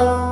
Oh.